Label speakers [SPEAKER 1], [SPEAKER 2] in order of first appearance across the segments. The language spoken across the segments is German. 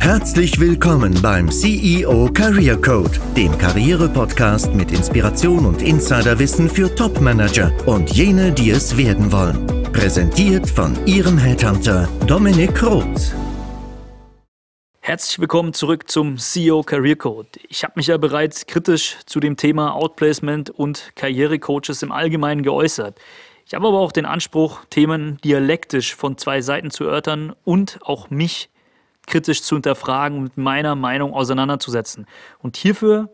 [SPEAKER 1] Herzlich willkommen beim CEO Career Code, dem Karriere-Podcast mit Inspiration und Insiderwissen für Top-Manager und jene, die es werden wollen. Präsentiert von Ihrem Headhunter Dominik Roth.
[SPEAKER 2] Herzlich willkommen zurück zum CEO Career Code. Ich habe mich ja bereits kritisch zu dem Thema Outplacement und Karrierecoaches im Allgemeinen geäußert. Ich habe aber auch den Anspruch, Themen dialektisch von zwei Seiten zu erörtern und auch mich kritisch zu hinterfragen und mit meiner Meinung auseinanderzusetzen. Und hierfür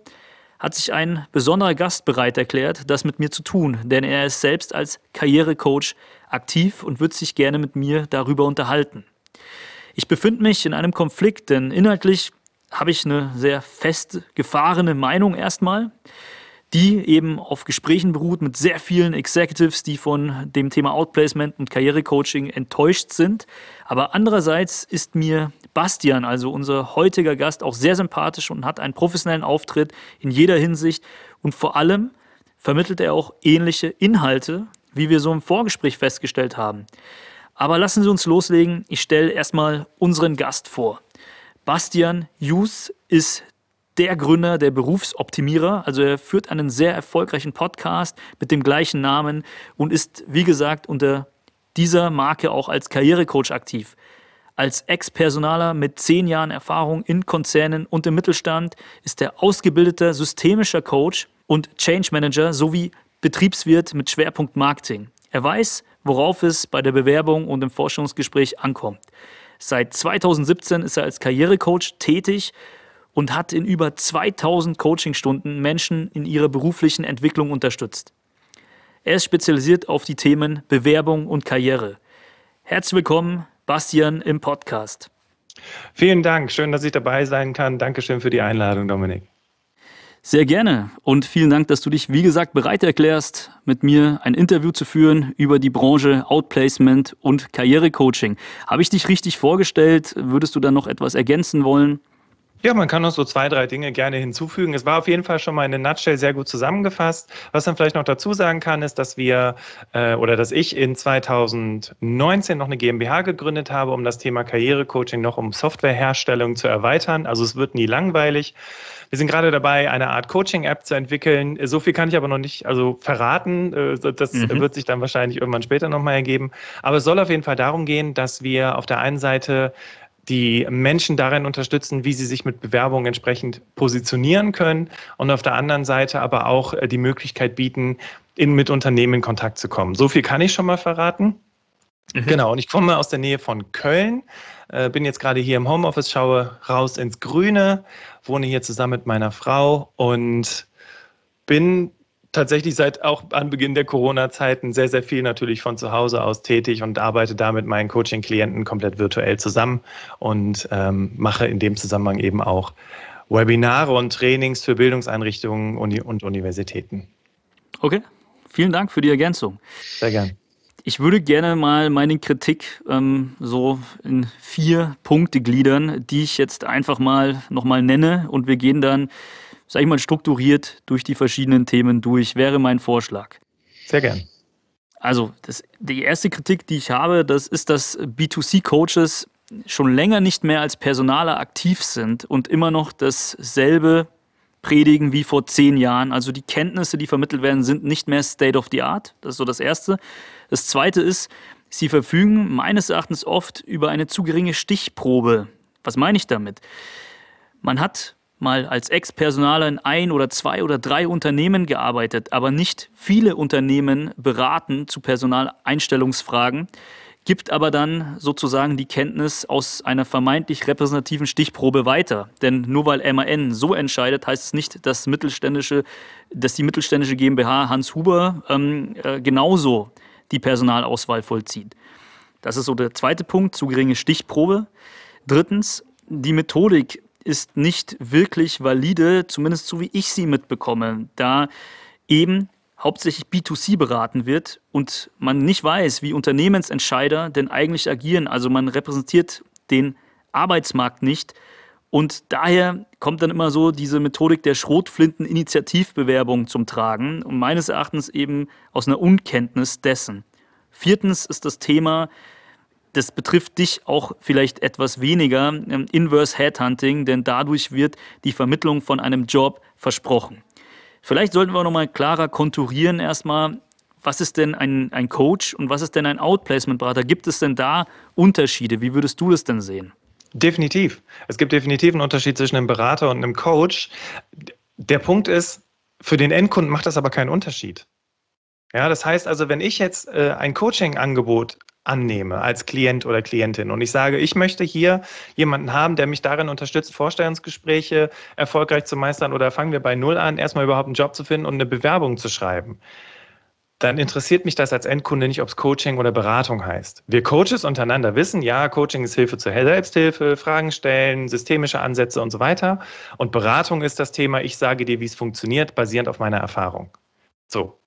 [SPEAKER 2] hat sich ein besonderer Gast bereit erklärt, das mit mir zu tun, denn er ist selbst als Karrierecoach aktiv und wird sich gerne mit mir darüber unterhalten. Ich befinde mich in einem Konflikt, denn inhaltlich habe ich eine sehr festgefahrene Meinung erstmal, die eben auf Gesprächen beruht mit sehr vielen Executives, die von dem Thema Outplacement und Karrierecoaching enttäuscht sind. Aber andererseits ist mir Bastian, also unser heutiger Gast, auch sehr sympathisch und hat einen professionellen Auftritt in jeder Hinsicht und vor allem vermittelt er auch ähnliche Inhalte, wie wir so im Vorgespräch festgestellt haben. Aber lassen Sie uns loslegen. Ich stelle erstmal unseren Gast vor. Bastian Jus ist der Gründer der Berufsoptimierer. Also er führt einen sehr erfolgreichen Podcast mit dem gleichen Namen und ist, wie gesagt, unter dieser Marke auch als Karrierecoach aktiv. Als Ex-Personaler mit zehn Jahren Erfahrung in Konzernen und im Mittelstand ist er ausgebildeter systemischer Coach und Change Manager sowie Betriebswirt mit Schwerpunkt Marketing. Er weiß, worauf es bei der Bewerbung und im Forschungsgespräch ankommt. Seit 2017 ist er als Karrierecoach tätig und hat in über 2000 Coachingstunden Menschen in ihrer beruflichen Entwicklung unterstützt. Er ist spezialisiert auf die Themen Bewerbung und Karriere. Herzlich willkommen, Bastian, im Podcast.
[SPEAKER 3] Vielen Dank, schön, dass ich dabei sein kann. Dankeschön für die Einladung, Dominik.
[SPEAKER 2] Sehr gerne und vielen Dank, dass du dich, wie gesagt, bereit erklärst, mit mir ein Interview zu führen über die Branche Outplacement und Karrierecoaching. Habe ich dich richtig vorgestellt? Würdest du da noch etwas ergänzen wollen?
[SPEAKER 3] Ja, man kann noch so zwei, drei Dinge gerne hinzufügen. Es war auf jeden Fall schon mal in a Nutshell sehr gut zusammengefasst. Was man vielleicht noch dazu sagen kann, ist, dass wir äh, oder dass ich in 2019 noch eine GmbH gegründet habe, um das Thema Karrierecoaching noch um Softwareherstellung zu erweitern. Also es wird nie langweilig. Wir sind gerade dabei, eine Art Coaching-App zu entwickeln. So viel kann ich aber noch nicht also verraten. Äh, das mhm. wird sich dann wahrscheinlich irgendwann später nochmal ergeben. Aber es soll auf jeden Fall darum gehen, dass wir auf der einen Seite die Menschen darin unterstützen, wie sie sich mit Bewerbungen entsprechend positionieren können und auf der anderen Seite aber auch äh, die Möglichkeit bieten, in, mit Unternehmen in Kontakt zu kommen. So viel kann ich schon mal verraten. Mhm. Genau, und ich komme aus der Nähe von Köln, äh, bin jetzt gerade hier im Homeoffice, schaue raus ins Grüne, wohne hier zusammen mit meiner Frau und bin tatsächlich seit auch Anbeginn der Corona-Zeiten sehr, sehr viel natürlich von zu Hause aus tätig und arbeite da mit meinen Coaching-Klienten komplett virtuell zusammen und ähm, mache in dem Zusammenhang eben auch Webinare und Trainings für Bildungseinrichtungen und Universitäten.
[SPEAKER 2] Okay, vielen Dank für die Ergänzung.
[SPEAKER 3] Sehr gern.
[SPEAKER 2] Ich würde gerne mal meine Kritik ähm, so in vier Punkte gliedern, die ich jetzt einfach mal nochmal nenne und wir gehen dann sag ich mal, strukturiert durch die verschiedenen Themen durch, wäre mein Vorschlag.
[SPEAKER 3] Sehr gern.
[SPEAKER 2] Also, das, die erste Kritik, die ich habe, das ist, dass B2C-Coaches schon länger nicht mehr als Personaler aktiv sind und immer noch dasselbe predigen wie vor zehn Jahren. Also die Kenntnisse, die vermittelt werden, sind nicht mehr State of the Art. Das ist so das Erste. Das Zweite ist, sie verfügen meines Erachtens oft über eine zu geringe Stichprobe. Was meine ich damit? Man hat mal als Ex-Personaler in ein oder zwei oder drei Unternehmen gearbeitet, aber nicht viele Unternehmen beraten zu Personaleinstellungsfragen, gibt aber dann sozusagen die Kenntnis aus einer vermeintlich repräsentativen Stichprobe weiter. Denn nur weil MAN so entscheidet, heißt es nicht, dass, mittelständische, dass die mittelständische GmbH Hans Huber ähm, äh, genauso die Personalauswahl vollzieht. Das ist so der zweite Punkt, zu geringe Stichprobe. Drittens, die Methodik ist nicht wirklich valide, zumindest so wie ich sie mitbekomme, da eben hauptsächlich B2C beraten wird und man nicht weiß, wie Unternehmensentscheider denn eigentlich agieren. Also man repräsentiert den Arbeitsmarkt nicht. Und daher kommt dann immer so diese Methodik der Schrotflinten-Initiativbewerbung zum Tragen und meines Erachtens eben aus einer Unkenntnis dessen. Viertens ist das Thema das betrifft dich auch vielleicht etwas weniger, ähm, Inverse Headhunting, denn dadurch wird die Vermittlung von einem Job versprochen. Vielleicht sollten wir nochmal klarer konturieren erstmal, was ist denn ein, ein Coach und was ist denn ein Outplacement-Berater? Gibt es denn da Unterschiede? Wie würdest du das denn sehen?
[SPEAKER 3] Definitiv. Es gibt definitiv einen Unterschied zwischen einem Berater und einem Coach. Der Punkt ist, für den Endkunden macht das aber keinen Unterschied. Ja, das heißt also, wenn ich jetzt äh, ein Coaching-Angebot annehme als Klient oder Klientin und ich sage, ich möchte hier jemanden haben, der mich darin unterstützt, Vorstellungsgespräche erfolgreich zu meistern oder fangen wir bei Null an, erstmal überhaupt einen Job zu finden und eine Bewerbung zu schreiben dann interessiert mich das als Endkunde nicht, ob es Coaching oder Beratung heißt. Wir Coaches untereinander wissen, ja, Coaching ist Hilfe zur Selbsthilfe, Fragen stellen, systemische Ansätze und so weiter. Und Beratung ist das Thema, ich sage dir, wie es funktioniert, basierend auf meiner Erfahrung. So.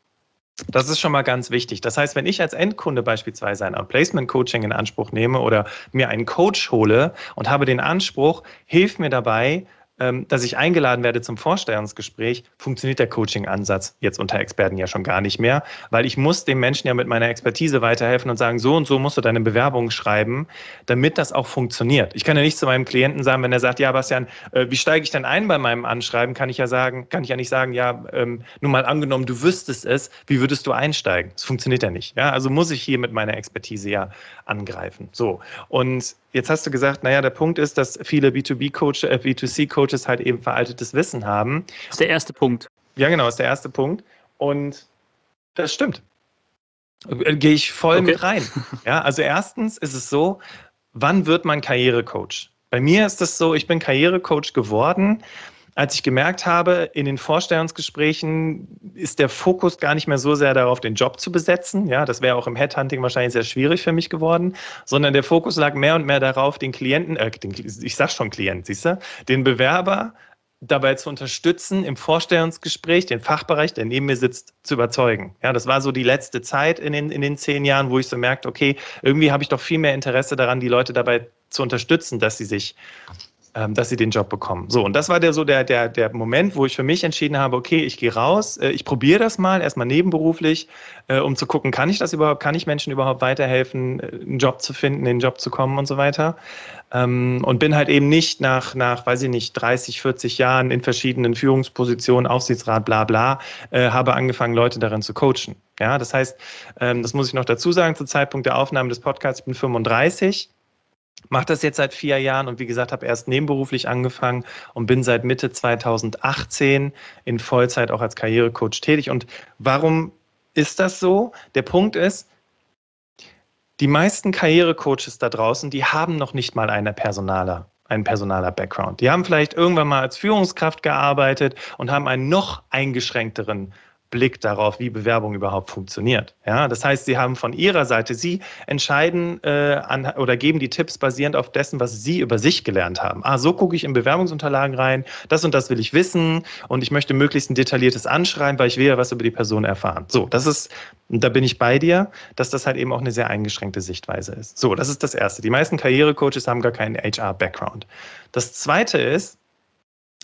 [SPEAKER 3] Das ist schon mal ganz wichtig. Das heißt, wenn ich als Endkunde beispielsweise ein Outplacement-Coaching in Anspruch nehme oder mir einen Coach hole und habe den Anspruch, hilf mir dabei, dass ich eingeladen werde zum Vorstellungsgespräch, funktioniert der Coaching-Ansatz jetzt unter Experten ja schon gar nicht mehr, weil ich muss dem Menschen ja mit meiner Expertise weiterhelfen und sagen, so und so musst du deine Bewerbung schreiben, damit das auch funktioniert. Ich kann ja nicht zu meinem Klienten sagen, wenn er sagt, ja, Bastian, äh, wie steige ich denn ein bei meinem Anschreiben, kann ich ja sagen, kann ich ja nicht sagen, ja, ähm, nur mal angenommen, du wüsstest es, wie würdest du einsteigen? Das funktioniert ja nicht. Ja? Also muss ich hier mit meiner Expertise ja angreifen. So. Und Jetzt hast du gesagt, naja, der Punkt ist, dass viele B2B-Coaches, äh, B2C-Coaches halt eben veraltetes Wissen haben.
[SPEAKER 2] Das ist der erste Punkt.
[SPEAKER 3] Ja, genau, ist der erste Punkt. Und das stimmt. Äh, gehe ich voll okay. mit rein. Ja, also erstens ist es so, wann wird man Karrierecoach? Bei mir ist es so, ich bin Karrierecoach geworden, als ich gemerkt habe, in den Vorstellungsgesprächen ist der Fokus gar nicht mehr so sehr darauf, den Job zu besetzen. Ja, das wäre auch im Headhunting wahrscheinlich sehr schwierig für mich geworden, sondern der Fokus lag mehr und mehr darauf, den Klienten, äh, den, ich sag schon Klient, siehst du, den Bewerber dabei zu unterstützen, im Vorstellungsgespräch den Fachbereich, der neben mir sitzt, zu überzeugen. Ja, das war so die letzte Zeit in den, in den zehn Jahren, wo ich so merkte, okay, irgendwie habe ich doch viel mehr Interesse daran, die Leute dabei zu unterstützen, dass sie sich dass sie den Job bekommen. So, und das war der so der, der, der Moment, wo ich für mich entschieden habe, okay, ich gehe raus, äh, ich probiere das mal, erstmal nebenberuflich, äh, um zu gucken, kann ich das überhaupt, kann ich Menschen überhaupt weiterhelfen, äh, einen Job zu finden, in den Job zu kommen und so weiter. Ähm, und bin halt eben nicht nach, nach, weiß ich nicht, 30, 40 Jahren in verschiedenen Führungspositionen, Aufsichtsrat, bla bla, habe angefangen, Leute darin zu coachen. Ja, das heißt, ähm, das muss ich noch dazu sagen, zu Zeitpunkt der Aufnahme des Podcasts, ich bin 35 mache das jetzt seit vier Jahren und wie gesagt, habe erst nebenberuflich angefangen und bin seit Mitte 2018 in Vollzeit auch als Karrierecoach tätig. Und warum ist das so? Der Punkt ist, die meisten Karrierecoaches da draußen, die haben noch nicht mal eine Personaler, einen personaler Background. Die haben vielleicht irgendwann mal als Führungskraft gearbeitet und haben einen noch eingeschränkteren Blick darauf, wie Bewerbung überhaupt funktioniert. Ja, das heißt, Sie haben von Ihrer Seite, Sie entscheiden äh, an, oder geben die Tipps basierend auf dessen, was Sie über sich gelernt haben. Ah, so gucke ich in Bewerbungsunterlagen rein, das und das will ich wissen und ich möchte möglichst ein detailliertes Anschreiben, weil ich will ja was über die Person erfahren. So, das ist, da bin ich bei dir, dass das halt eben auch eine sehr eingeschränkte Sichtweise ist. So, das ist das Erste. Die meisten Karrierecoaches haben gar keinen HR-Background. Das Zweite ist,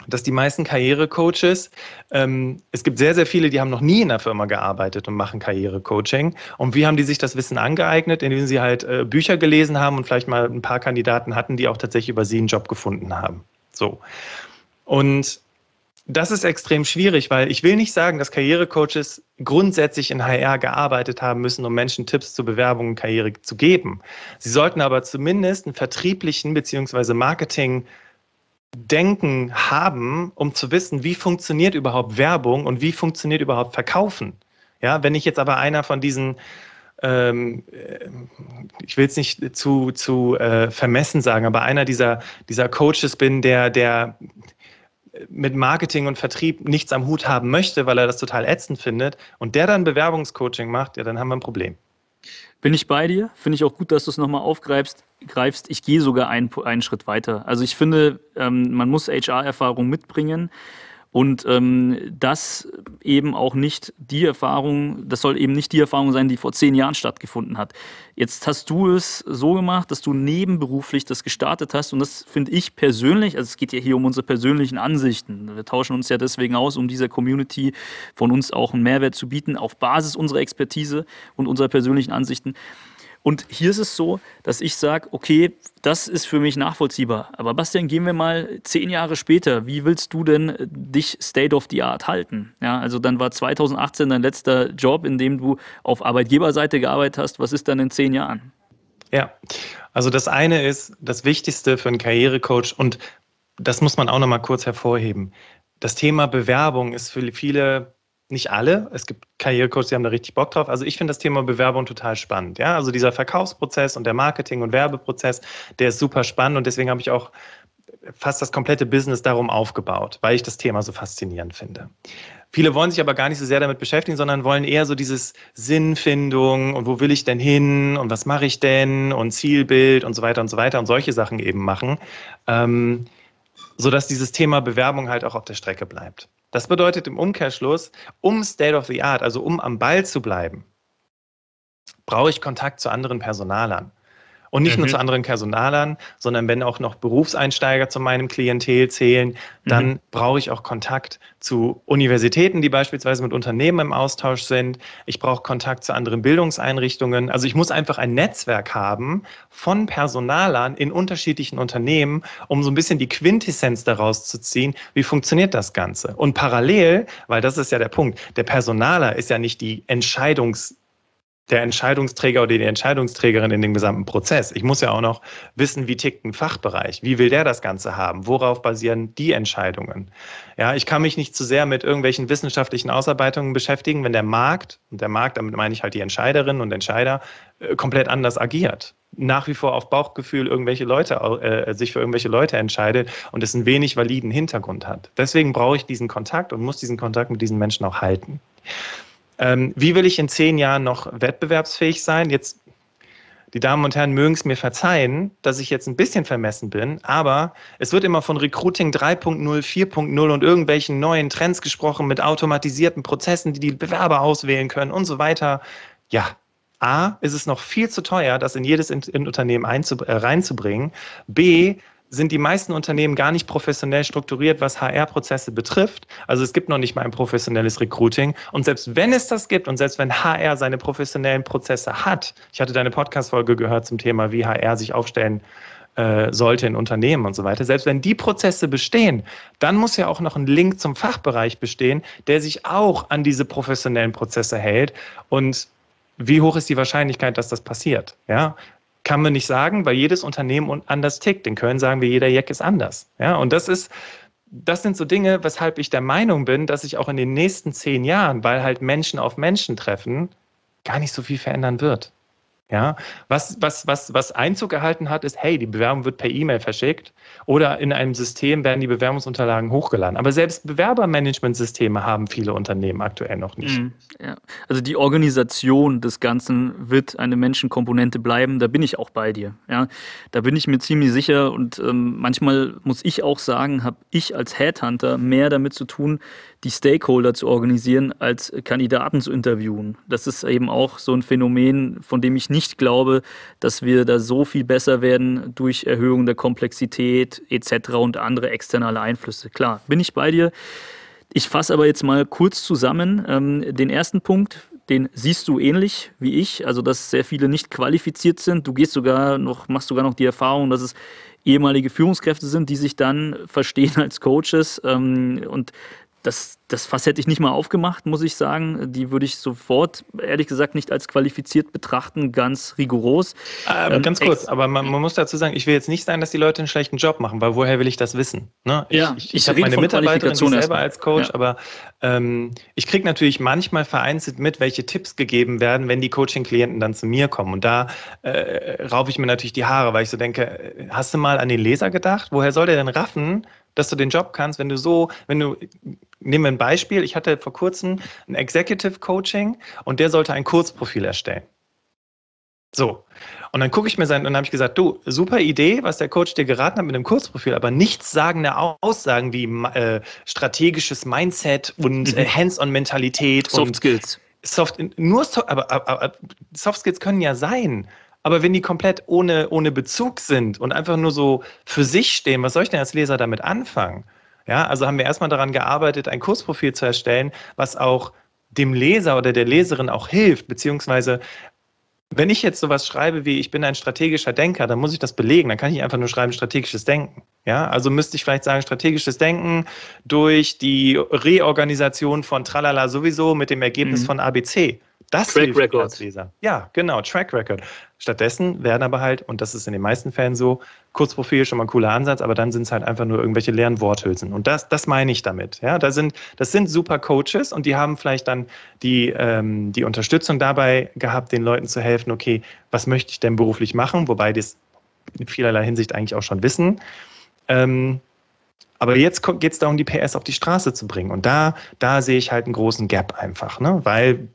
[SPEAKER 3] dass die meisten Karrierecoaches, ähm, es gibt sehr, sehr viele, die haben noch nie in einer Firma gearbeitet und machen Karrierecoaching. Und wie haben die sich das Wissen angeeignet? Indem sie halt äh, Bücher gelesen haben und vielleicht mal ein paar Kandidaten hatten, die auch tatsächlich über sie einen Job gefunden haben. So. Und das ist extrem schwierig, weil ich will nicht sagen, dass Karrierecoaches grundsätzlich in HR gearbeitet haben müssen, um Menschen Tipps zur Bewerbung und Karriere zu geben. Sie sollten aber zumindest einen vertrieblichen bzw. Marketing Denken haben, um zu wissen, wie funktioniert überhaupt Werbung und wie funktioniert überhaupt Verkaufen. Ja, wenn ich jetzt aber einer von diesen ähm, äh, ich will es nicht zu, zu äh, vermessen sagen, aber einer dieser, dieser Coaches bin, der, der mit Marketing und Vertrieb nichts am Hut haben möchte, weil er das total ätzend findet und der dann Bewerbungscoaching macht, ja, dann haben wir ein Problem.
[SPEAKER 2] Bin ich bei dir. Finde ich auch gut, dass du es nochmal aufgreifst. Greifst. Ich gehe sogar einen, einen Schritt weiter. Also ich finde, ähm, man muss HR-Erfahrung mitbringen. Und ähm, das eben auch nicht die Erfahrung, das soll eben nicht die Erfahrung sein, die vor zehn Jahren stattgefunden hat. Jetzt hast du es so gemacht, dass du nebenberuflich das gestartet hast. Und das finde ich persönlich, also es geht ja hier um unsere persönlichen Ansichten. Wir tauschen uns ja deswegen aus, um dieser Community von uns auch einen Mehrwert zu bieten, auf Basis unserer Expertise und unserer persönlichen Ansichten. Und hier ist es so, dass ich sage, okay, das ist für mich nachvollziehbar. Aber Bastian, gehen wir mal zehn Jahre später. Wie willst du denn dich State of the Art halten? Ja, also dann war 2018 dein letzter Job, in dem du auf Arbeitgeberseite gearbeitet hast. Was ist dann in zehn Jahren?
[SPEAKER 3] Ja, also das eine ist das Wichtigste für einen Karrierecoach und das muss man auch noch mal kurz hervorheben. Das Thema Bewerbung ist für viele nicht alle. Es gibt Karrierecoaches, die haben da richtig Bock drauf. Also ich finde das Thema Bewerbung total spannend. Ja, also dieser Verkaufsprozess und der Marketing- und Werbeprozess, der ist super spannend und deswegen habe ich auch fast das komplette Business darum aufgebaut, weil ich das Thema so faszinierend finde. Viele wollen sich aber gar nicht so sehr damit beschäftigen, sondern wollen eher so dieses Sinnfindung und wo will ich denn hin und was mache ich denn und Zielbild und so weiter und so weiter und solche Sachen eben machen, ähm, sodass dieses Thema Bewerbung halt auch auf der Strecke bleibt. Das bedeutet im Umkehrschluss, um State of the Art, also um am Ball zu bleiben, brauche ich Kontakt zu anderen Personalern. Und nicht mhm. nur zu anderen Personalern, sondern wenn auch noch Berufseinsteiger zu meinem Klientel zählen, dann mhm. brauche ich auch Kontakt zu Universitäten, die beispielsweise mit Unternehmen im Austausch sind. Ich brauche Kontakt zu anderen Bildungseinrichtungen. Also ich muss einfach ein Netzwerk haben von Personalern in unterschiedlichen Unternehmen, um so ein bisschen die Quintessenz daraus zu ziehen, wie funktioniert das Ganze. Und parallel, weil das ist ja der Punkt, der Personaler ist ja nicht die Entscheidungs der Entscheidungsträger oder die Entscheidungsträgerin in dem gesamten Prozess. Ich muss ja auch noch wissen, wie tickt ein Fachbereich, wie will der das Ganze haben, worauf basieren die Entscheidungen. Ja, ich kann mich nicht zu sehr mit irgendwelchen wissenschaftlichen Ausarbeitungen beschäftigen, wenn der Markt, und der Markt, damit meine ich halt die Entscheiderinnen und Entscheider, äh, komplett anders agiert. Nach wie vor auf Bauchgefühl irgendwelche Leute, äh, sich für irgendwelche Leute entscheidet und es einen wenig validen Hintergrund hat. Deswegen brauche ich diesen Kontakt und muss diesen Kontakt mit diesen Menschen auch halten. Ähm, wie will ich in zehn Jahren noch wettbewerbsfähig sein? Jetzt, die Damen und Herren mögen es mir verzeihen, dass ich jetzt ein bisschen vermessen bin, aber es wird immer von Recruiting 3.0, 4.0 und irgendwelchen neuen Trends gesprochen mit automatisierten Prozessen, die die Bewerber auswählen können und so weiter. Ja, A, ist es noch viel zu teuer, das in jedes Unternehmen äh, reinzubringen. B, sind die meisten Unternehmen gar nicht professionell strukturiert, was HR-Prozesse betrifft. Also es gibt noch nicht mal ein professionelles Recruiting. Und selbst wenn es das gibt und selbst wenn HR seine professionellen Prozesse hat, ich hatte deine Podcast-Folge gehört zum Thema, wie HR sich aufstellen äh, sollte in Unternehmen und so weiter. Selbst wenn die Prozesse bestehen, dann muss ja auch noch ein Link zum Fachbereich bestehen, der sich auch an diese professionellen Prozesse hält. Und wie hoch ist die Wahrscheinlichkeit, dass das passiert? Ja, kann man nicht sagen, weil jedes Unternehmen anders tickt. In Köln sagen wir, jeder Jack ist anders. Ja, und das ist, das sind so Dinge, weshalb ich der Meinung bin, dass sich auch in den nächsten zehn Jahren, weil halt Menschen auf Menschen treffen, gar nicht so viel verändern wird. Ja, was, was, was, was Einzug erhalten hat, ist, hey, die Bewerbung wird per E-Mail verschickt oder in einem System werden die Bewerbungsunterlagen hochgeladen. Aber selbst Bewerbermanagementsysteme haben viele Unternehmen aktuell noch nicht. Mhm,
[SPEAKER 2] ja. Also die Organisation des Ganzen wird eine Menschenkomponente bleiben, da bin ich auch bei dir. Ja. Da bin ich mir ziemlich sicher und ähm, manchmal muss ich auch sagen, habe ich als Headhunter mehr damit zu tun, die Stakeholder zu organisieren, als Kandidaten zu interviewen. Das ist eben auch so ein Phänomen, von dem ich nicht glaube, dass wir da so viel besser werden durch Erhöhung der Komplexität etc. und andere externe Einflüsse. Klar, bin ich bei dir. Ich fasse aber jetzt mal kurz zusammen. Ähm, den ersten Punkt, den siehst du ähnlich wie ich, also dass sehr viele nicht qualifiziert sind. Du gehst sogar noch, machst sogar noch die Erfahrung, dass es ehemalige Führungskräfte sind, die sich dann verstehen als Coaches ähm, und das, das Fass hätte ich nicht mal aufgemacht, muss ich sagen. Die würde ich sofort, ehrlich gesagt, nicht als qualifiziert betrachten, ganz rigoros.
[SPEAKER 3] Äh, ähm, ganz kurz, aber man, man, muss dazu sagen, ich will jetzt nicht sagen, dass die Leute einen schlechten Job machen, weil woher will ich das wissen? Ne? Ich, ja, ich, ich, ich habe meine Mitarbeiterin selber als Coach, ja. aber ähm, ich kriege natürlich manchmal vereinzelt mit, welche Tipps gegeben werden, wenn die Coaching-Klienten dann zu mir kommen. Und da äh, raufe ich mir natürlich die Haare, weil ich so denke, äh, hast du mal an den Leser gedacht? Woher soll der denn raffen, dass du den Job kannst, wenn du so, wenn du, nehmen wir ein Beispiel, ich hatte vor kurzem ein Executive Coaching und der sollte ein Kurzprofil erstellen. So. Und dann gucke ich mir sein, und dann habe ich gesagt, du, super Idee, was der Coach dir geraten hat mit dem Kurzprofil, aber nichts sagende Aussagen wie äh, strategisches Mindset und äh, mhm. Hands-on-Mentalität.
[SPEAKER 2] Soft Skills.
[SPEAKER 3] Soft, nur so, aber, aber, aber Soft Skills können ja sein. Aber wenn die komplett ohne, ohne Bezug sind und einfach nur so für sich stehen, was soll ich denn als Leser damit anfangen? Ja, also haben wir erstmal daran gearbeitet, ein Kursprofil zu erstellen, was auch dem Leser oder der Leserin auch hilft, beziehungsweise wenn ich jetzt sowas schreibe wie, ich bin ein strategischer Denker, dann muss ich das belegen. Dann kann ich einfach nur schreiben, strategisches Denken. Ja, also müsste ich vielleicht sagen, strategisches Denken durch die Reorganisation von Tralala sowieso mit dem Ergebnis mhm. von ABC. Das
[SPEAKER 2] Track Record. als
[SPEAKER 3] Leser. Ja, genau, Track Record. Stattdessen werden aber halt, und das ist in den meisten Fällen so, Kurzprofil schon mal ein cooler Ansatz, aber dann sind es halt einfach nur irgendwelche leeren Worthülsen. Und das, das meine ich damit. Ja, da sind, das sind super Coaches und die haben vielleicht dann die, ähm, die Unterstützung dabei gehabt, den Leuten zu helfen, okay, was möchte ich denn beruflich machen, wobei die es in vielerlei Hinsicht eigentlich auch schon wissen. Ähm, aber jetzt geht es darum, die PS auf die Straße zu bringen. Und da, da sehe ich halt einen großen Gap einfach, ne? weil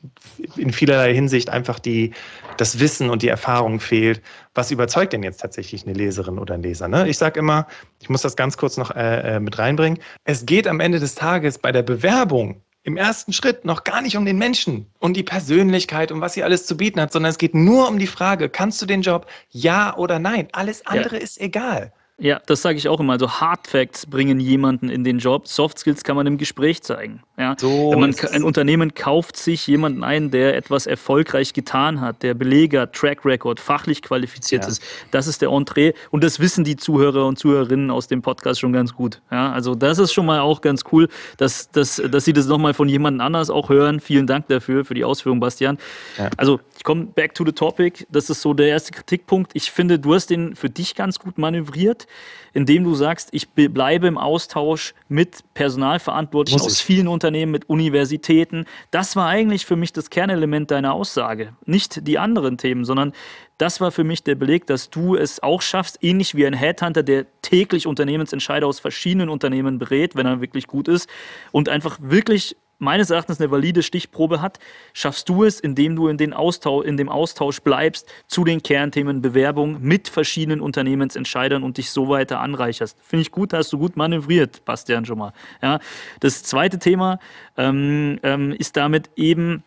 [SPEAKER 3] in vielerlei Hinsicht einfach die, das Wissen und die Erfahrung fehlt. Was überzeugt denn jetzt tatsächlich eine Leserin oder ein Leser? Ne? Ich sage immer, ich muss das ganz kurz noch äh, äh, mit reinbringen. Es geht am Ende des Tages bei der Bewerbung im ersten Schritt noch gar nicht um den Menschen und die Persönlichkeit und was sie alles zu bieten hat, sondern es geht nur um die Frage, kannst du den Job ja oder nein? Alles andere ja. ist egal.
[SPEAKER 2] Ja, das sage ich auch immer. Also Hard Facts bringen jemanden in den Job. Soft Skills kann man im Gespräch zeigen. Ja? So man, ein Unternehmen kauft sich jemanden ein, der etwas erfolgreich getan hat, der Beleger, Track Record, fachlich qualifiziert ja. ist. Das ist der Entree und das wissen die Zuhörer und Zuhörerinnen aus dem Podcast schon ganz gut. Ja? Also das ist schon mal auch ganz cool, dass, dass, dass sie das nochmal von jemandem anders auch hören. Vielen Dank dafür, für die Ausführung, Bastian. Ja. Also ich komme back to the topic. Das ist so der erste Kritikpunkt. Ich finde, du hast den für dich ganz gut manövriert indem du sagst, ich bleibe im Austausch mit Personalverantwortlichen aus vielen Unternehmen, mit Universitäten. Das war eigentlich für mich das Kernelement deiner Aussage. Nicht die anderen Themen, sondern das war für mich der Beleg, dass du es auch schaffst, ähnlich wie ein Headhunter, der täglich Unternehmensentscheider aus verschiedenen Unternehmen berät, wenn er wirklich gut ist und einfach wirklich meines Erachtens eine valide Stichprobe hat, schaffst du es, indem du in, den Austausch, in dem Austausch bleibst zu den Kernthemen Bewerbung mit verschiedenen Unternehmensentscheidern und dich so weiter anreicherst. Finde ich gut, hast du gut manövriert, Bastian schon mal. Ja, das zweite Thema ähm, ähm, ist damit eben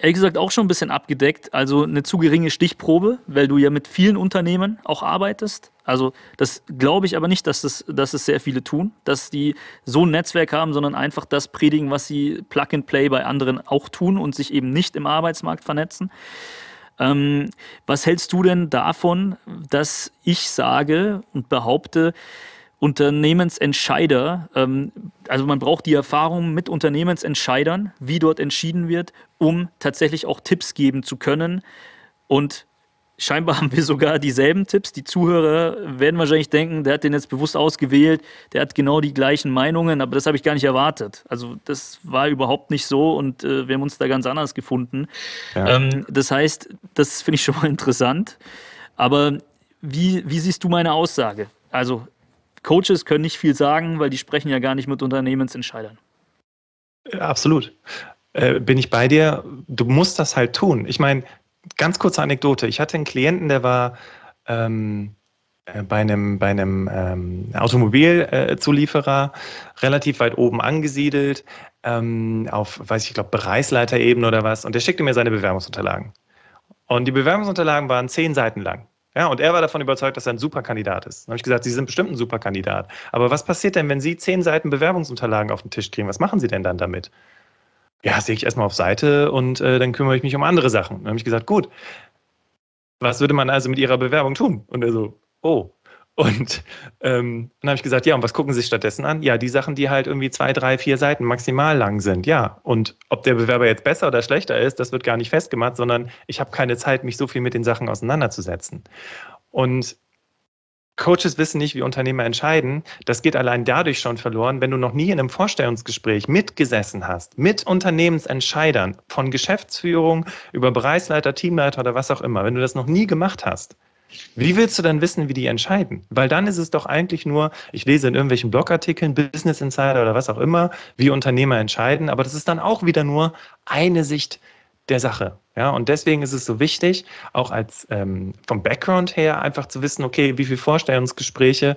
[SPEAKER 2] ehrlich gesagt auch schon ein bisschen abgedeckt. Also eine zu geringe Stichprobe, weil du ja mit vielen Unternehmen auch arbeitest. Also das glaube ich aber nicht, dass, das, dass es sehr viele tun, dass die so ein Netzwerk haben, sondern einfach das predigen, was sie Plug and Play bei anderen auch tun und sich eben nicht im Arbeitsmarkt vernetzen. Ähm, was hältst du denn davon, dass ich sage und behaupte, Unternehmensentscheider, ähm, also man braucht die Erfahrung mit Unternehmensentscheidern, wie dort entschieden wird, um tatsächlich auch Tipps geben zu können. Und scheinbar haben wir sogar dieselben Tipps. Die Zuhörer werden wahrscheinlich denken, der hat den jetzt bewusst ausgewählt, der hat genau die gleichen Meinungen, aber das habe ich gar nicht erwartet. Also das war überhaupt nicht so und äh, wir haben uns da ganz anders gefunden. Ja. Ähm, das heißt, das finde ich schon mal interessant. Aber wie, wie siehst du meine Aussage? Also Coaches können nicht viel sagen, weil die sprechen ja gar nicht mit Unternehmensentscheidern.
[SPEAKER 3] Absolut. Äh, bin ich bei dir. Du musst das halt tun. Ich meine, ganz kurze Anekdote. Ich hatte einen Klienten, der war ähm, äh, bei einem, bei einem ähm, Automobilzulieferer äh, relativ weit oben angesiedelt, ähm, auf, weiß ich, ich glaube, Bereichsleiterebene oder was. Und der schickte mir seine Bewerbungsunterlagen. Und die Bewerbungsunterlagen waren zehn Seiten lang. Ja, und er war davon überzeugt, dass er ein super Kandidat ist. Dann habe ich gesagt, Sie sind bestimmt ein super Kandidat. Aber was passiert denn, wenn Sie zehn Seiten Bewerbungsunterlagen auf den Tisch kriegen? Was machen Sie denn dann damit? Ja, sehe ich erstmal auf Seite und äh, dann kümmere ich mich um andere Sachen. Dann habe ich gesagt, gut, was würde man also mit Ihrer Bewerbung tun? Und er so, oh, und ähm, dann habe ich gesagt, ja, und was gucken Sie sich stattdessen an? Ja, die Sachen, die halt irgendwie zwei, drei, vier Seiten maximal lang sind. Ja, und ob der Bewerber jetzt besser oder schlechter ist, das wird gar nicht festgemacht, sondern ich habe keine Zeit, mich so viel mit den Sachen auseinanderzusetzen. Und Coaches wissen nicht, wie Unternehmer entscheiden. Das geht allein dadurch schon verloren, wenn du noch nie in einem Vorstellungsgespräch mitgesessen hast, mit Unternehmensentscheidern, von Geschäftsführung über Bereichsleiter, Teamleiter oder was auch immer. Wenn du das noch nie gemacht hast, wie willst du dann wissen, wie die entscheiden? Weil dann ist es doch eigentlich nur, ich lese in irgendwelchen Blogartikeln, Business Insider oder was auch immer, wie Unternehmer entscheiden, aber das ist dann auch wieder nur eine Sicht der Sache. Ja, und deswegen ist es so wichtig, auch als ähm, vom Background her einfach zu wissen, okay, wie viele Vorstellungsgespräche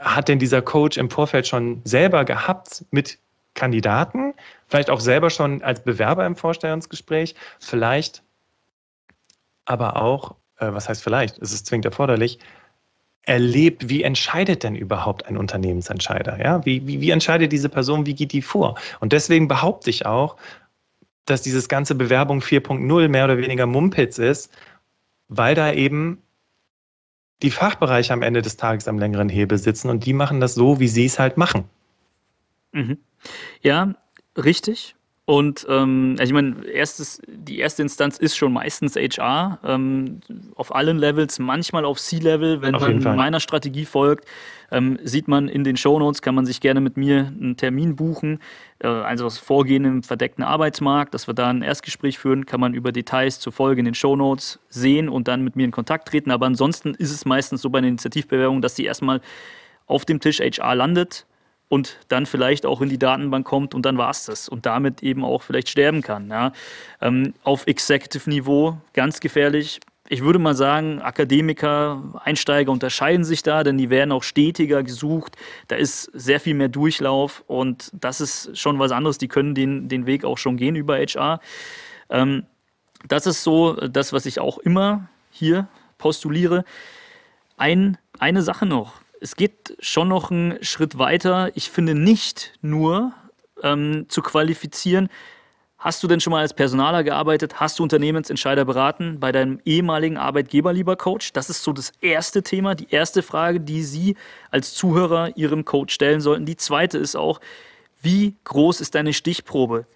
[SPEAKER 3] hat denn dieser Coach im Vorfeld schon selber gehabt mit Kandidaten, vielleicht auch selber schon als Bewerber im Vorstellungsgespräch, vielleicht aber auch äh, was heißt vielleicht, es ist zwingend erforderlich, erlebt, wie entscheidet denn überhaupt ein Unternehmensentscheider? Ja? Wie, wie, wie entscheidet diese Person, wie geht die vor? Und deswegen behaupte ich auch, dass dieses ganze Bewerbung 4.0 mehr oder weniger Mumpitz ist, weil da eben die Fachbereiche am Ende des Tages am längeren Hebel sitzen und die machen das so, wie sie es halt machen.
[SPEAKER 2] Mhm. Ja, richtig. Und ähm, also ich meine, erstes, die erste Instanz ist schon meistens HR ähm, auf allen Levels, manchmal auf C-Level. Wenn man meiner Strategie folgt, ähm, sieht man in den Shownotes, kann man sich gerne mit mir einen Termin buchen. Äh, also das Vorgehen im verdeckten Arbeitsmarkt, dass wir da ein Erstgespräch führen, kann man über Details zur Folge in den Shownotes sehen und dann mit mir in Kontakt treten. Aber ansonsten ist es meistens so bei einer Initiativbewerbung, dass die erstmal auf dem Tisch HR landet und dann vielleicht auch in die Datenbank kommt und dann war es das und damit eben auch vielleicht sterben kann. Ja. Ähm, auf Executive-Niveau ganz gefährlich. Ich würde mal sagen, Akademiker, Einsteiger unterscheiden sich da, denn die werden auch stetiger gesucht. Da ist sehr viel mehr Durchlauf und das ist schon was anderes. Die können den, den Weg auch schon gehen über HR. Ähm, das ist so das, was ich auch immer hier postuliere. Ein, eine Sache noch, es geht schon noch einen Schritt weiter. Ich finde nicht nur ähm, zu qualifizieren, Hast du denn schon mal als Personaler gearbeitet? Hast du Unternehmensentscheider beraten bei deinem ehemaligen Arbeitgeber, lieber Coach? Das ist so das erste Thema, die erste Frage, die Sie als Zuhörer Ihrem Coach stellen sollten. Die zweite ist auch, wie groß ist deine Stichprobe?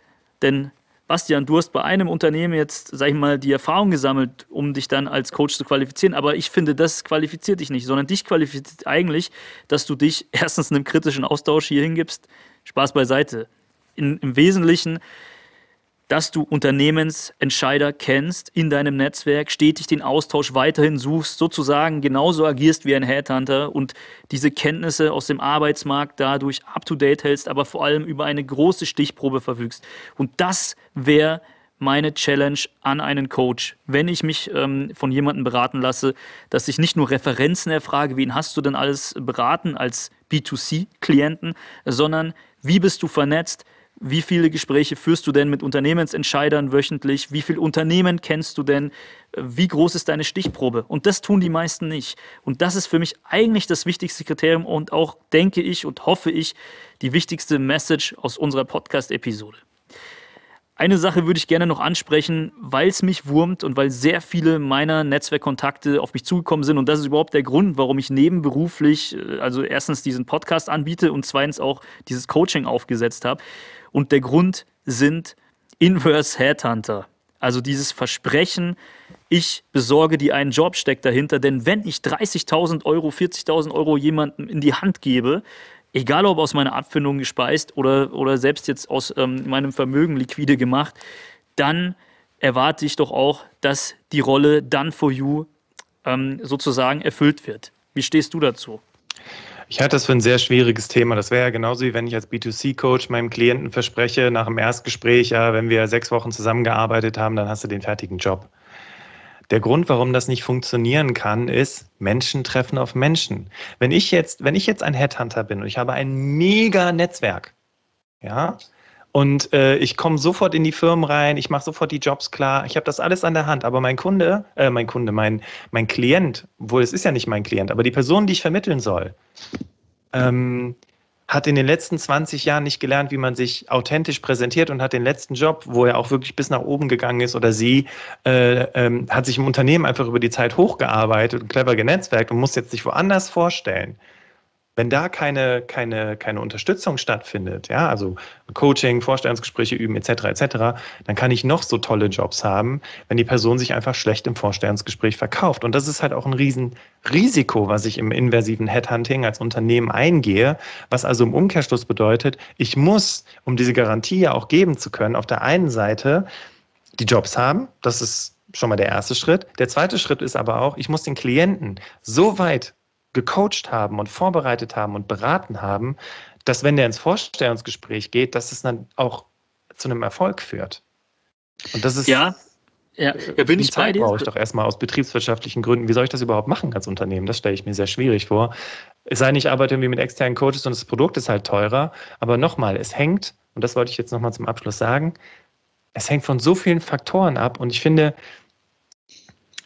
[SPEAKER 2] Denn Bastian, du hast bei einem Unternehmen jetzt, sag ich mal, die Erfahrung gesammelt, um dich dann als Coach zu qualifizieren. Aber ich finde, das qualifiziert dich nicht, sondern dich qualifiziert eigentlich, dass du dich erstens einem kritischen Austausch hier hingibst. Spaß beiseite. In, Im Wesentlichen dass du Unternehmensentscheider kennst in deinem Netzwerk, stetig den Austausch weiterhin suchst, sozusagen genauso agierst wie ein Headhunter und diese Kenntnisse aus dem Arbeitsmarkt dadurch up-to-date hältst, aber vor allem über eine große Stichprobe verfügst. Und das wäre meine Challenge an einen Coach, wenn ich mich ähm, von jemandem beraten lasse, dass ich nicht nur Referenzen erfrage, wen hast du denn alles beraten als B2C-Klienten, sondern wie bist du vernetzt, wie viele Gespräche führst du denn mit Unternehmensentscheidern wöchentlich? Wie viele Unternehmen kennst du denn? Wie groß ist deine Stichprobe? Und das tun die meisten nicht. Und das ist für mich eigentlich das wichtigste Kriterium und auch, denke ich und hoffe ich, die wichtigste Message aus unserer Podcast-Episode. Eine Sache würde ich gerne noch ansprechen, weil es mich wurmt und weil sehr viele meiner Netzwerkkontakte auf mich zugekommen sind. Und das ist überhaupt der Grund, warum ich nebenberuflich, äh, also erstens diesen Podcast anbiete und zweitens auch dieses Coaching aufgesetzt habe. Und der Grund sind Inverse Headhunter. Also dieses Versprechen, ich besorge dir einen Job, steckt dahinter. Denn wenn ich 30.000 Euro, 40.000 Euro jemandem in die Hand gebe, egal ob aus meiner Abfindung gespeist oder, oder selbst jetzt aus ähm, meinem Vermögen liquide gemacht, dann erwarte ich doch auch, dass die Rolle Done for You ähm, sozusagen erfüllt wird. Wie stehst du dazu?
[SPEAKER 3] Ich halte das für ein sehr schwieriges Thema. Das wäre ja genauso wie wenn ich als B2C-Coach meinem Klienten verspreche, nach dem Erstgespräch, ja, wenn wir sechs Wochen zusammengearbeitet haben, dann hast du den fertigen Job. Der Grund, warum das nicht funktionieren kann, ist, Menschen treffen auf Menschen. Wenn ich jetzt, wenn ich jetzt ein Headhunter bin und ich habe ein mega Netzwerk, ja, und äh, ich komme sofort in die Firmen rein, ich mache sofort die Jobs klar, ich habe das alles an der Hand. Aber mein Kunde, äh, mein Kunde, mein, mein Klient, wohl es ist ja nicht mein Klient, aber die Person, die ich vermitteln soll, ähm, hat in den letzten 20 Jahren nicht gelernt, wie man sich authentisch präsentiert und hat den letzten Job, wo er auch wirklich bis nach oben gegangen ist oder sie, äh, ähm, hat sich im Unternehmen einfach über die Zeit hochgearbeitet und clever genetzwerkt und muss jetzt sich woanders vorstellen wenn da keine, keine, keine Unterstützung stattfindet, ja, also Coaching, Vorstellungsgespräche üben etc. etc., dann kann ich noch so tolle Jobs haben, wenn die Person sich einfach schlecht im Vorstellungsgespräch verkauft. Und das ist halt auch ein Riesenrisiko, was ich im inversiven Headhunting als Unternehmen eingehe, was also im Umkehrschluss bedeutet, ich muss, um diese Garantie ja auch geben zu können, auf der einen Seite die Jobs haben, das ist schon mal der erste Schritt. Der zweite Schritt ist aber auch, ich muss den Klienten so weit gecoacht haben und vorbereitet haben und beraten haben, dass wenn der ins Vorstellungsgespräch geht, dass es dann auch zu einem Erfolg führt.
[SPEAKER 2] Und das ist ja, ja, ja bin ich
[SPEAKER 3] Zeit bei dir. brauche ich doch erstmal aus betriebswirtschaftlichen Gründen. Wie soll ich das überhaupt machen als Unternehmen? Das stelle ich mir sehr schwierig vor. Es sei denn, ich arbeite irgendwie mit externen Coaches und das Produkt ist halt teurer. Aber nochmal, es hängt, und das wollte ich jetzt nochmal zum Abschluss sagen, es hängt von so vielen Faktoren ab. Und ich finde,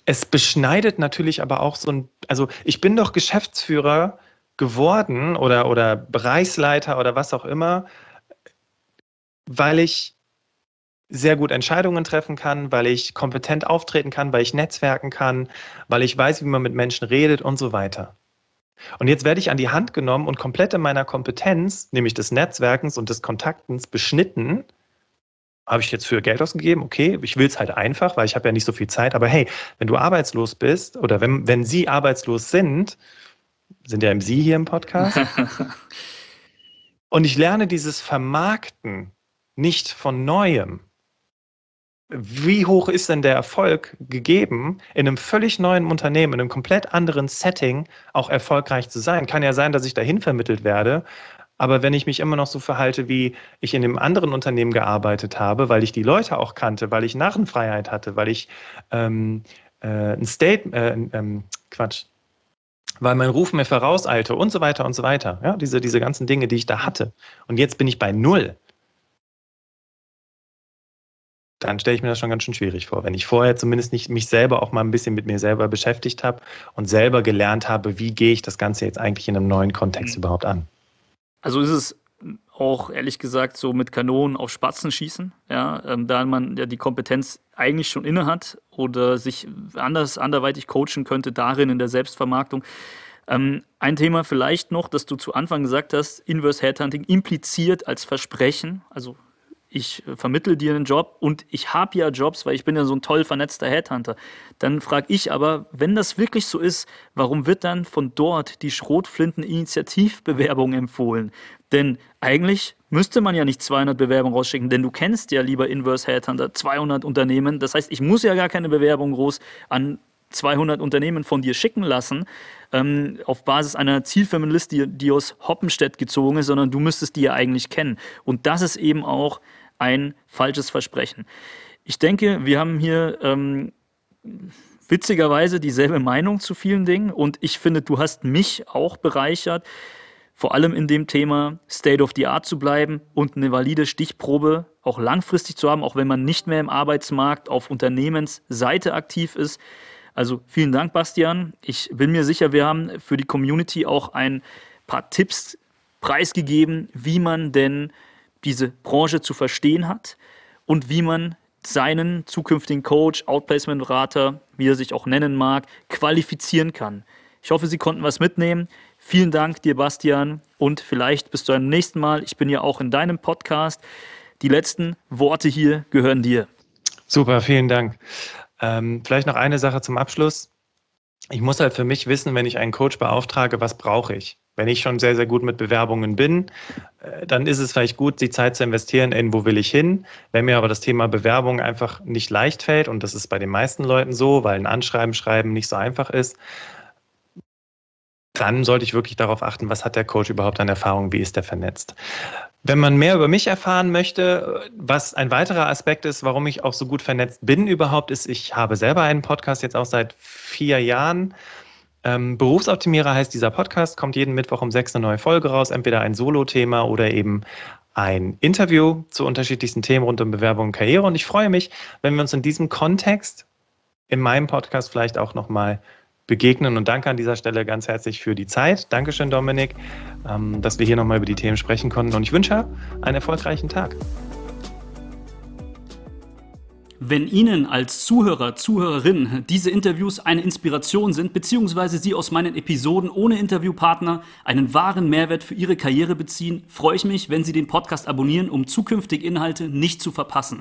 [SPEAKER 3] es beschneidet natürlich aber auch so ein, also ich bin doch Geschäftsführer geworden oder, oder Bereichsleiter oder was auch immer, weil ich sehr gut Entscheidungen treffen kann, weil ich kompetent auftreten kann, weil ich netzwerken kann, weil ich weiß, wie man mit Menschen redet und so weiter. Und jetzt werde ich an die Hand genommen und komplett in meiner Kompetenz, nämlich des Netzwerkens und des Kontaktens, beschnitten. Habe ich jetzt für Geld ausgegeben? Okay, ich will es halt einfach, weil ich habe ja nicht so viel Zeit. Aber hey, wenn du arbeitslos bist oder wenn, wenn Sie arbeitslos sind, sind ja im Sie hier im Podcast. und ich lerne dieses Vermarkten nicht von Neuem, wie hoch ist denn der Erfolg gegeben, in einem völlig neuen Unternehmen, in einem komplett anderen Setting auch erfolgreich zu sein? Kann ja sein, dass ich dahin vermittelt werde. Aber wenn ich mich immer noch so verhalte, wie ich in einem anderen Unternehmen gearbeitet habe, weil ich die Leute auch kannte, weil ich Narrenfreiheit hatte, weil ich ähm, äh, ein State, äh, ähm, Quatsch, weil mein Ruf mir vorauseilte und so weiter und so weiter. Ja, diese, diese ganzen Dinge, die ich da hatte. Und jetzt bin ich bei Null dann stelle ich mir das schon ganz schön schwierig vor. Wenn ich vorher zumindest nicht mich selber auch mal ein bisschen mit mir selber beschäftigt habe und selber gelernt habe, wie gehe ich das Ganze jetzt eigentlich in einem neuen Kontext mhm. überhaupt an.
[SPEAKER 2] Also ist es auch ehrlich gesagt so mit Kanonen auf Spatzen schießen, ja, ähm, da man ja die Kompetenz eigentlich schon inne hat oder sich anders anderweitig coachen könnte darin in der Selbstvermarktung. Ähm, ein Thema vielleicht noch, dass du zu Anfang gesagt hast, Inverse Headhunting impliziert als Versprechen, also ich vermittle dir einen Job und ich habe ja Jobs, weil ich bin ja so ein toll vernetzter Headhunter. Dann frage ich aber, wenn das wirklich so ist, warum wird dann von dort die Schrotflinten-Initiativbewerbung empfohlen? Denn eigentlich müsste man ja nicht 200 Bewerbungen rausschicken, denn du kennst ja lieber Inverse Headhunter 200 Unternehmen. Das heißt, ich muss ja gar keine Bewerbung groß an 200 Unternehmen von dir schicken lassen, ähm, auf Basis einer Zielfirmenliste, die, die aus Hoppenstedt gezogen ist, sondern du müsstest die ja eigentlich kennen. Und das ist eben auch ein falsches Versprechen. Ich denke, wir haben hier ähm, witzigerweise dieselbe Meinung zu vielen Dingen und ich finde, du hast mich auch bereichert, vor allem in dem Thema State of the Art zu bleiben und eine valide Stichprobe auch langfristig zu haben, auch wenn man nicht mehr im Arbeitsmarkt auf Unternehmensseite aktiv ist. Also vielen Dank, Bastian. Ich bin mir sicher, wir haben für die Community auch ein paar Tipps preisgegeben, wie man denn diese Branche zu verstehen hat und wie man seinen zukünftigen Coach, Outplacement-Berater, wie er sich auch nennen mag, qualifizieren kann. Ich hoffe, Sie konnten was mitnehmen. Vielen Dank dir, Bastian, und vielleicht bis zu einem nächsten Mal. Ich bin ja auch in deinem Podcast. Die letzten Worte hier gehören dir.
[SPEAKER 3] Super, vielen Dank. Ähm, vielleicht noch eine Sache zum Abschluss. Ich muss halt für mich wissen, wenn ich einen Coach beauftrage, was brauche ich? Wenn ich schon sehr, sehr gut mit Bewerbungen bin, äh, dann ist es vielleicht gut, die Zeit zu investieren in, wo will ich hin. Wenn mir aber das Thema Bewerbung einfach nicht leicht fällt, und das ist bei den meisten Leuten so, weil ein Anschreiben schreiben nicht so einfach ist, dann sollte ich wirklich darauf achten, was hat der Coach überhaupt an Erfahrung, wie ist der vernetzt. Wenn man mehr über mich erfahren möchte, was ein weiterer Aspekt ist, warum ich auch so gut vernetzt bin überhaupt, ist, ich habe selber einen Podcast jetzt auch seit vier Jahren ähm, Berufsoptimierer heißt dieser Podcast, kommt jeden Mittwoch um sechs eine neue Folge raus, entweder ein Solo-Thema oder eben ein Interview zu unterschiedlichsten Themen rund um Bewerbung und Karriere. Und ich freue mich, wenn wir uns in diesem Kontext in meinem Podcast vielleicht auch nochmal begegnen. Und danke an dieser Stelle ganz herzlich für die Zeit. Dankeschön, Dominik, ähm, dass wir hier nochmal über die Themen sprechen konnten. Und ich wünsche einen erfolgreichen Tag.
[SPEAKER 2] Wenn Ihnen als Zuhörer, Zuhörerin diese Interviews eine Inspiration sind, beziehungsweise Sie aus meinen Episoden ohne Interviewpartner einen wahren Mehrwert für Ihre Karriere beziehen, freue ich mich, wenn Sie den Podcast abonnieren, um zukünftige Inhalte nicht zu verpassen.